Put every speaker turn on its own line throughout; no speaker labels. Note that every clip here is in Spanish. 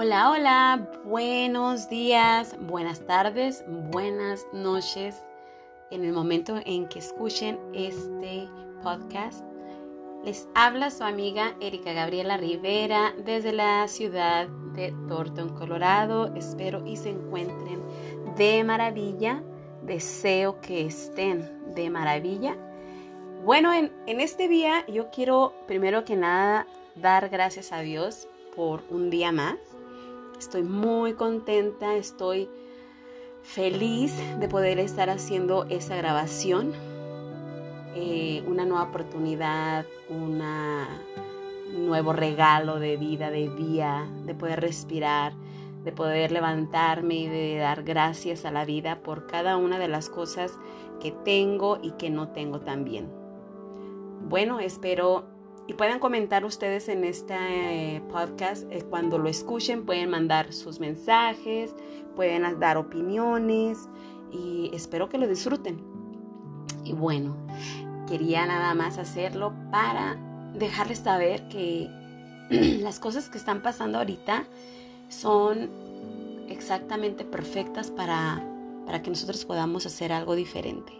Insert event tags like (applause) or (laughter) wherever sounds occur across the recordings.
Hola, hola, buenos días, buenas tardes, buenas noches. En el momento en que escuchen este podcast, les habla su amiga Erika Gabriela Rivera desde la ciudad de Thornton, Colorado. Espero y se encuentren de maravilla. Deseo que estén de maravilla. Bueno, en, en este día yo quiero primero que nada dar gracias a Dios por un día más Estoy muy contenta, estoy feliz de poder estar haciendo esa grabación. Eh, una nueva oportunidad, un nuevo regalo de vida, de día, de poder respirar, de poder levantarme y de dar gracias a la vida por cada una de las cosas que tengo y que no tengo también. Bueno, espero y puedan comentar ustedes en este eh, podcast. Eh, cuando lo escuchen pueden mandar sus mensajes, pueden dar opiniones y espero que lo disfruten. Y bueno, quería nada más hacerlo para dejarles saber que (clears throat) las cosas que están pasando ahorita son exactamente perfectas para, para que nosotros podamos hacer algo diferente.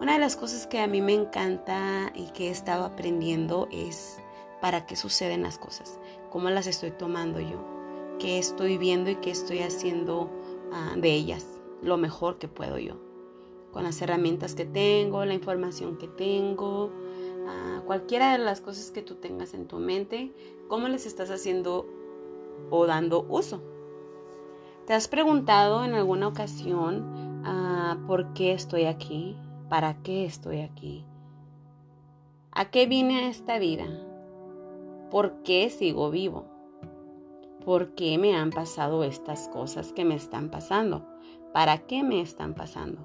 Una de las cosas que a mí me encanta y que he estado aprendiendo es para qué suceden las cosas, cómo las estoy tomando yo, qué estoy viendo y qué estoy haciendo ah, de ellas, lo mejor que puedo yo, con las herramientas que tengo, la información que tengo, ah, cualquiera de las cosas que tú tengas en tu mente, cómo les estás haciendo o dando uso. ¿Te has preguntado en alguna ocasión ah, por qué estoy aquí? ¿Para qué estoy aquí? ¿A qué vine a esta vida? ¿Por qué sigo vivo? ¿Por qué me han pasado estas cosas que me están pasando? ¿Para qué me están pasando?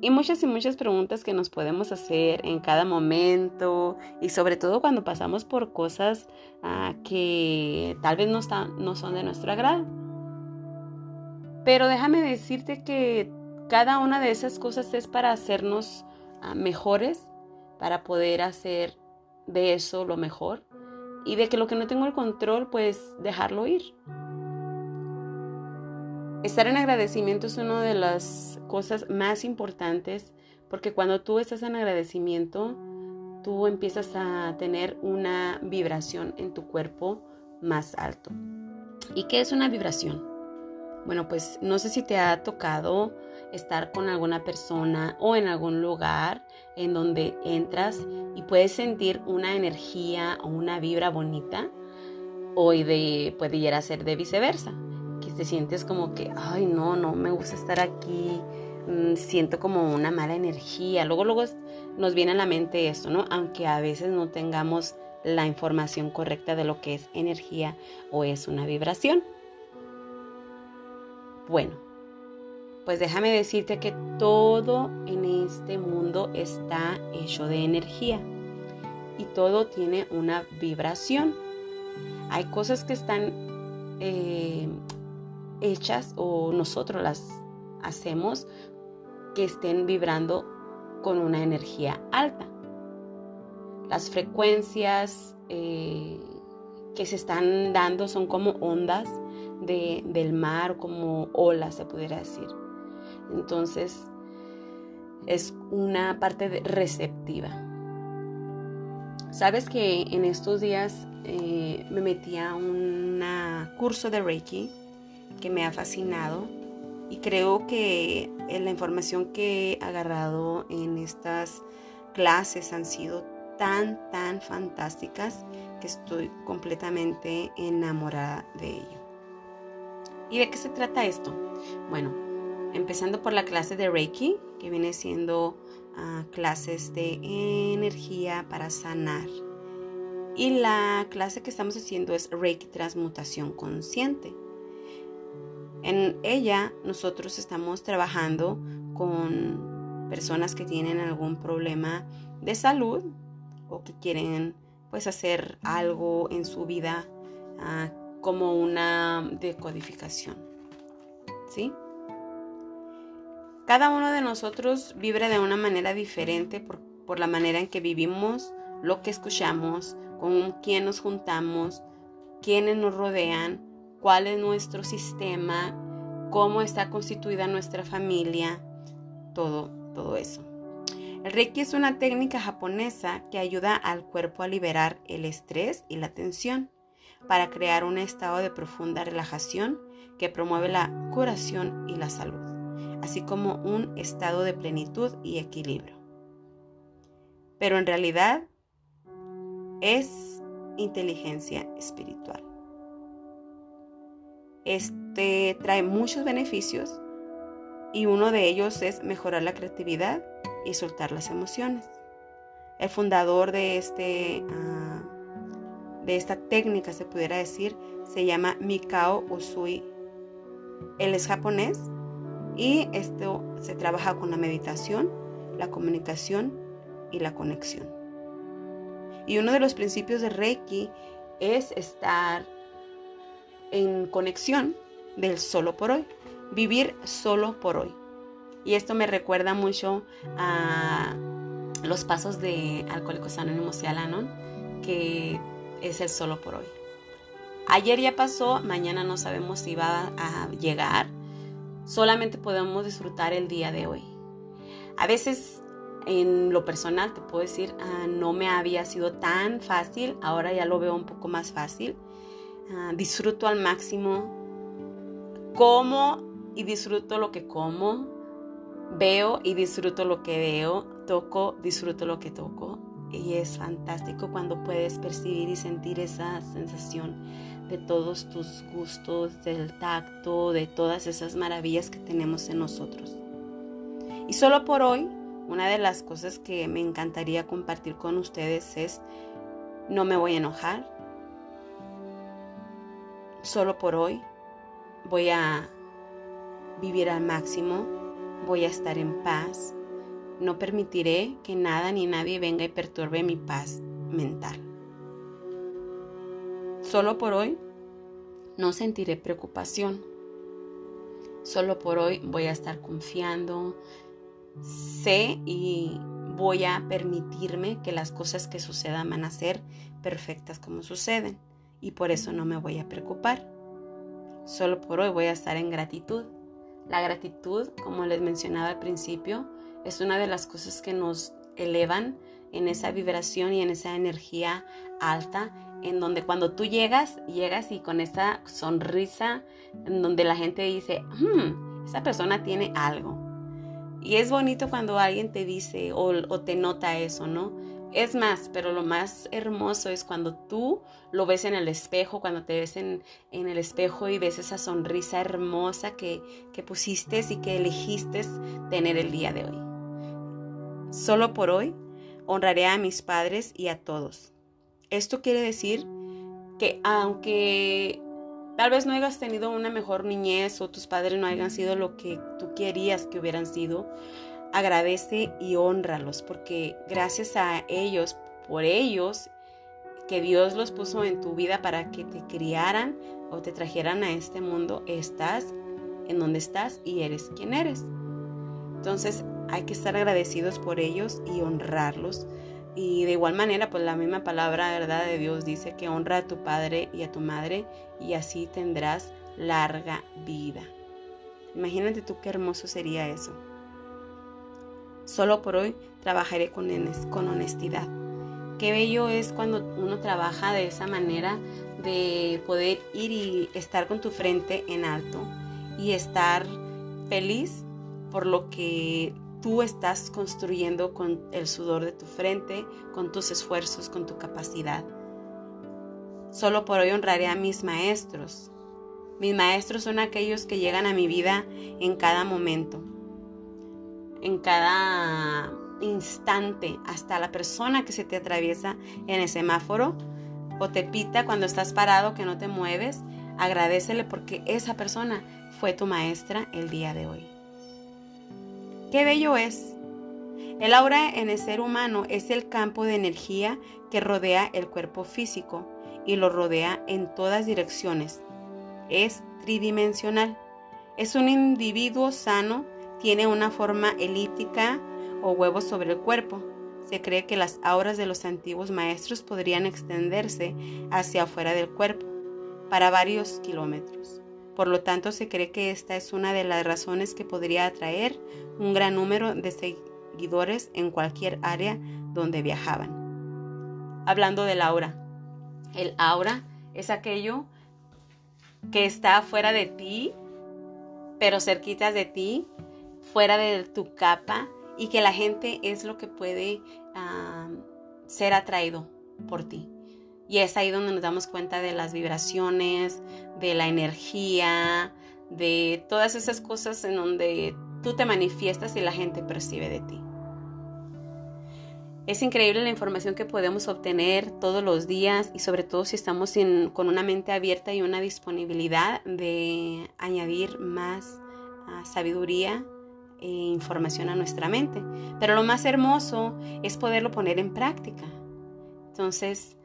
Y muchas y muchas preguntas que nos podemos hacer en cada momento y sobre todo cuando pasamos por cosas ah, que tal vez no, no son de nuestro agrado. Pero déjame decirte que cada una de esas cosas es para hacernos ah, mejores, para poder hacer de eso lo mejor y de que lo que no tengo el control, pues dejarlo ir. Estar en agradecimiento es una de las cosas más importantes porque cuando tú estás en agradecimiento, tú empiezas a tener una vibración en tu cuerpo más alto. ¿Y qué es una vibración? Bueno, pues no sé si te ha tocado estar con alguna persona o en algún lugar en donde entras y puedes sentir una energía o una vibra bonita o de, puede llegar a ser de viceversa, que te sientes como que, ay no, no me gusta estar aquí, mm, siento como una mala energía. Luego, luego nos viene a la mente esto, ¿no? Aunque a veces no tengamos la información correcta de lo que es energía o es una vibración. Bueno, pues déjame decirte que todo en este mundo está hecho de energía y todo tiene una vibración. Hay cosas que están eh, hechas o nosotros las hacemos que estén vibrando con una energía alta. Las frecuencias eh, que se están dando son como ondas del mar, como olas, se pudiera decir. Entonces, es una parte receptiva. Sabes que en estos días eh, me metí a un curso de Reiki que me ha fascinado y creo que la información que he agarrado en estas clases han sido tan, tan fantásticas que estoy completamente enamorada de ello. ¿Y de qué se trata esto? Bueno, empezando por la clase de Reiki, que viene siendo ah, clases de energía para sanar. Y la clase que estamos haciendo es Reiki Transmutación Consciente. En ella nosotros estamos trabajando con personas que tienen algún problema de salud o que quieren pues hacer algo en su vida uh, como una decodificación. ¿Sí? Cada uno de nosotros vibra de una manera diferente por, la manera en que vivimos, lo que escuchamos, con quién nos juntamos, quiénes nos rodean, cuál es nuestro sistema, cómo está constituida nuestra familia, todo, todo eso. El Reiki es una técnica japonesa que ayuda al cuerpo a liberar el estrés y la tensión para crear un estado de profunda relajación que promueve la curación y la salud, así como un estado de plenitud y equilibrio. Pero en realidad es inteligencia espiritual. Este trae muchos beneficios y uno de ellos es mejorar la creatividad y soltar las emociones. El fundador de, este, ah, de esta técnica, se pudiera decir, se llama Mikao Usui. Él es japonés y esto se trabaja con la meditación, la comunicación y la conexión. Y uno de los principios de Reiki es estar en conexión del solo por hoy, vivir solo por hoy. Y esto me recuerda mucho a los pasos de Alcohólicos Anónimos y Alanon, que es el solo por hoy. Ayer ya pasó, mañana no sabemos si va a llegar. Solamente podemos disfrutar el día de hoy. A veces en lo personal te puedo decir, ah, no me había sido tan fácil, ahora ya lo veo un poco más fácil. Ah, disfruto al máximo, como y disfruto lo que como, Veo y disfruto lo que veo, toco, disfruto lo que toco. Y es fantástico cuando puedes percibir y sentir esa sensación de todos tus gustos, del tacto, de todas esas maravillas que tenemos en nosotros. Y solo por hoy, una de las cosas que me encantaría compartir con ustedes es, no me voy a enojar. Solo por hoy voy a vivir al máximo voy a estar en paz. No permitiré que nada ni nadie venga y perturbe mi paz mental. Solo por hoy no sentiré preocupación. Solo por hoy voy a estar confiando. Sé y voy a permitirme que las cosas que sucedan van a ser perfectas como suceden. Y por eso no me voy a preocupar. Solo por hoy voy a estar en gratitud. La gratitud, como les mencionaba al principio, es una de las cosas que nos elevan en esa vibración y en esa energía alta, en donde cuando tú llegas, llegas y con esa sonrisa, en donde la gente dice, hmm, esa persona tiene algo. Y es bonito cuando alguien te dice o, o te nota eso, ¿no? Es más, pero lo más hermoso es cuando tú lo ves en el espejo, cuando te ves en, el espejo y ves esa sonrisa hermosa que, que pusiste y que elegiste tener el día de hoy. Solo por hoy honraré a mis padres y a todos. Esto quiere decir que aunque tal vez no hayas tenido una mejor niñez o tus padres no hayan sido lo que tú querías que hubieran sido, agradece y honralos, porque gracias a ellos, por ellos, que Dios los puso en tu vida para que te criaran o te trajeran a este mundo, estás en donde estás y eres quien eres. Entonces hay que estar agradecidos por ellos y honrarlos. Y de igual manera, pues la misma palabra verdad de Dios dice que honra a tu padre y a tu madre y así tendrás larga vida. Imagínate tú qué hermoso sería eso. Solo por hoy trabajaré con, con honestidad. Qué bello es cuando uno trabaja de esa manera de poder ir y estar con tu frente en alto y estar feliz por lo que tú estás construyendo con el sudor de tu frente, con tus esfuerzos, con tu capacidad. Solo por hoy honraré a mis maestros. Mis maestros son aquellos que llegan a mi vida en cada momento en cada instante, hasta la persona que se te atraviesa en el semáforo o te pita cuando estás parado que no te mueves, agradecele porque esa persona fue tu maestra el día de hoy. Qué bello es. El aura en el ser humano es el campo de energía que rodea el cuerpo físico y lo rodea en todas direcciones. Es tridimensional. Es un individuo sano tiene una forma elíptica o huevos sobre el cuerpo. Se cree que las auras de los antiguos maestros podrían extenderse hacia afuera del cuerpo, para varios kilómetros. Por lo tanto, se cree que esta es una de las razones que podría atraer un gran número de seguidores en cualquier área donde viajaban. Hablando del aura. El aura es aquello que está fuera de ti, pero cerquita de ti, fuera de tu capa, y que la gente es lo que puede ser atraído por ti. Y es ahí donde nos damos cuenta de las vibraciones, de la energía, de todas esas cosas en donde tú te manifiestas y la gente percibe de ti. Es increíble la información que podemos obtener todos los días y sobre todo si estamos con una mente abierta y una disponibilidad de añadir más ah, sabiduría e información a nuestra mente. Pero lo más hermoso es poderlo poner en práctica. Entonces,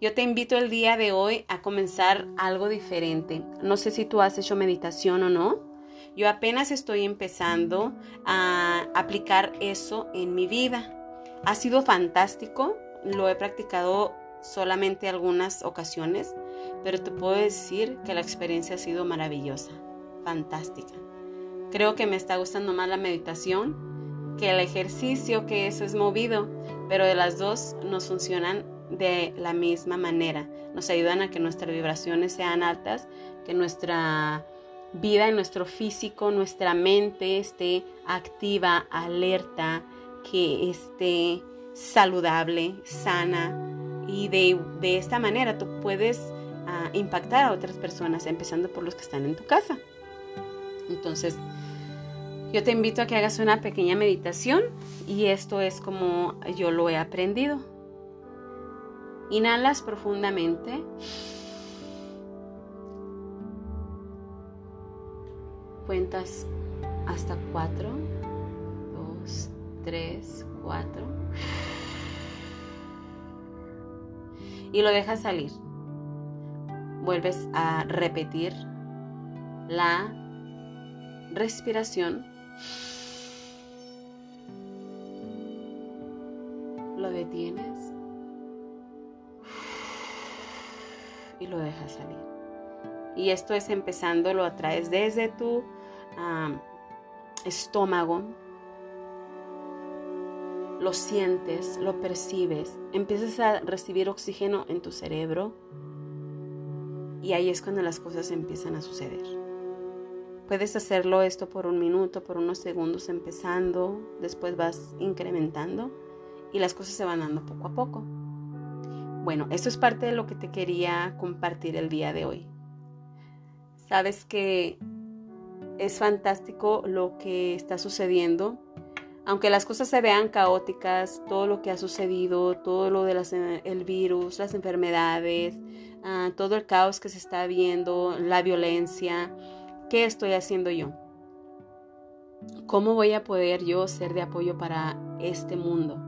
yo te invito el día de hoy a comenzar algo diferente. No sé si tú has hecho meditación o no. Yo apenas estoy empezando a aplicar eso en mi vida. Ha sido fantástico. Lo he practicado solamente algunas ocasiones, pero te puedo decir que la experiencia ha sido maravillosa, fantástica. Creo que me está gustando más la meditación que el ejercicio, que eso es movido, pero de las dos nos funcionan de la misma manera. Nos ayudan a que nuestras vibraciones sean altas, que nuestra vida nuestro físico, nuestra mente esté activa, alerta, que esté saludable, sana. Y de, esta manera tú puedes ah, impactar a otras personas, empezando por los que están en tu casa. Entonces, yo te invito a que hagas una pequeña meditación y esto es como yo lo he aprendido. Inhalas profundamente. Cuentas hasta cuatro. Dos, tres, cuatro. Y lo dejas salir. Vuelves a repetir la respiración. Lo detienes y lo dejas salir. Y esto es empezando, lo atraes desde tu estómago, lo sientes, lo percibes, empiezas a recibir oxígeno en tu cerebro y ahí es cuando las cosas empiezan a suceder. Puedes hacerlo esto por un minuto, por unos segundos empezando, después vas incrementando y las cosas se van dando poco a poco. Bueno, esto es parte de lo que te quería compartir el día de hoy. Sabes que es fantástico lo que está sucediendo. Aunque las cosas se vean caóticas, todo lo que ha sucedido, todo lo del virus, las enfermedades, ah, todo el caos que se está viendo, la violencia, ¿Qué estoy haciendo yo? ¿Cómo voy a poder yo ser de apoyo para este mundo?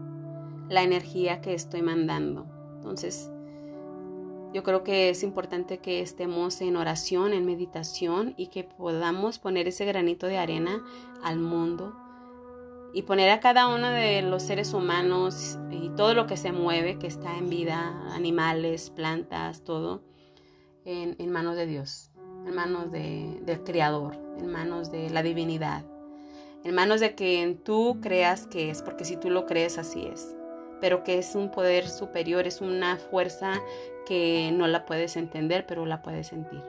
La energía que estoy mandando. Entonces, yo creo que es importante que estemos en oración, en meditación y que podamos poner ese granito de arena al mundo y poner a cada uno de los seres humanos y todo lo que se mueve, que está en vida, animales, plantas, todo, en, manos de Dios en manos del Creador, en manos de la divinidad, en manos de que tú creas que es, porque si tú lo crees así es, pero que es un poder superior, es una fuerza que no la puedes entender, pero la puedes sentir.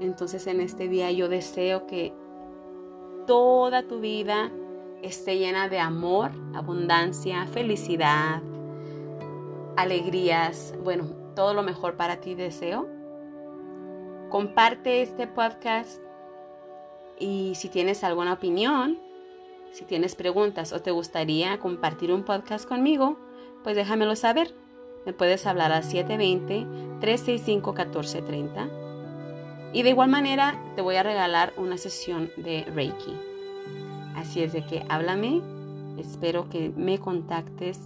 Entonces en este día yo deseo que toda tu vida esté llena de amor, abundancia, felicidad, alegrías, bueno, todo lo mejor para ti deseo Comparte este podcast y si tienes alguna opinión, si tienes preguntas o te gustaría compartir un podcast conmigo, pues déjamelo saber. Me puedes hablar al 720-365-1430. Y de igual manera te voy a regalar una sesión de Reiki. Así es de que háblame, espero que me contactes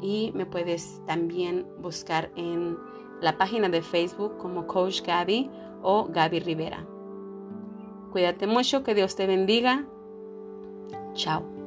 y me puedes también buscar en la página de Facebook como Coach Gaby o Gaby Rivera. Cuídate mucho, que Dios te bendiga. Ciao.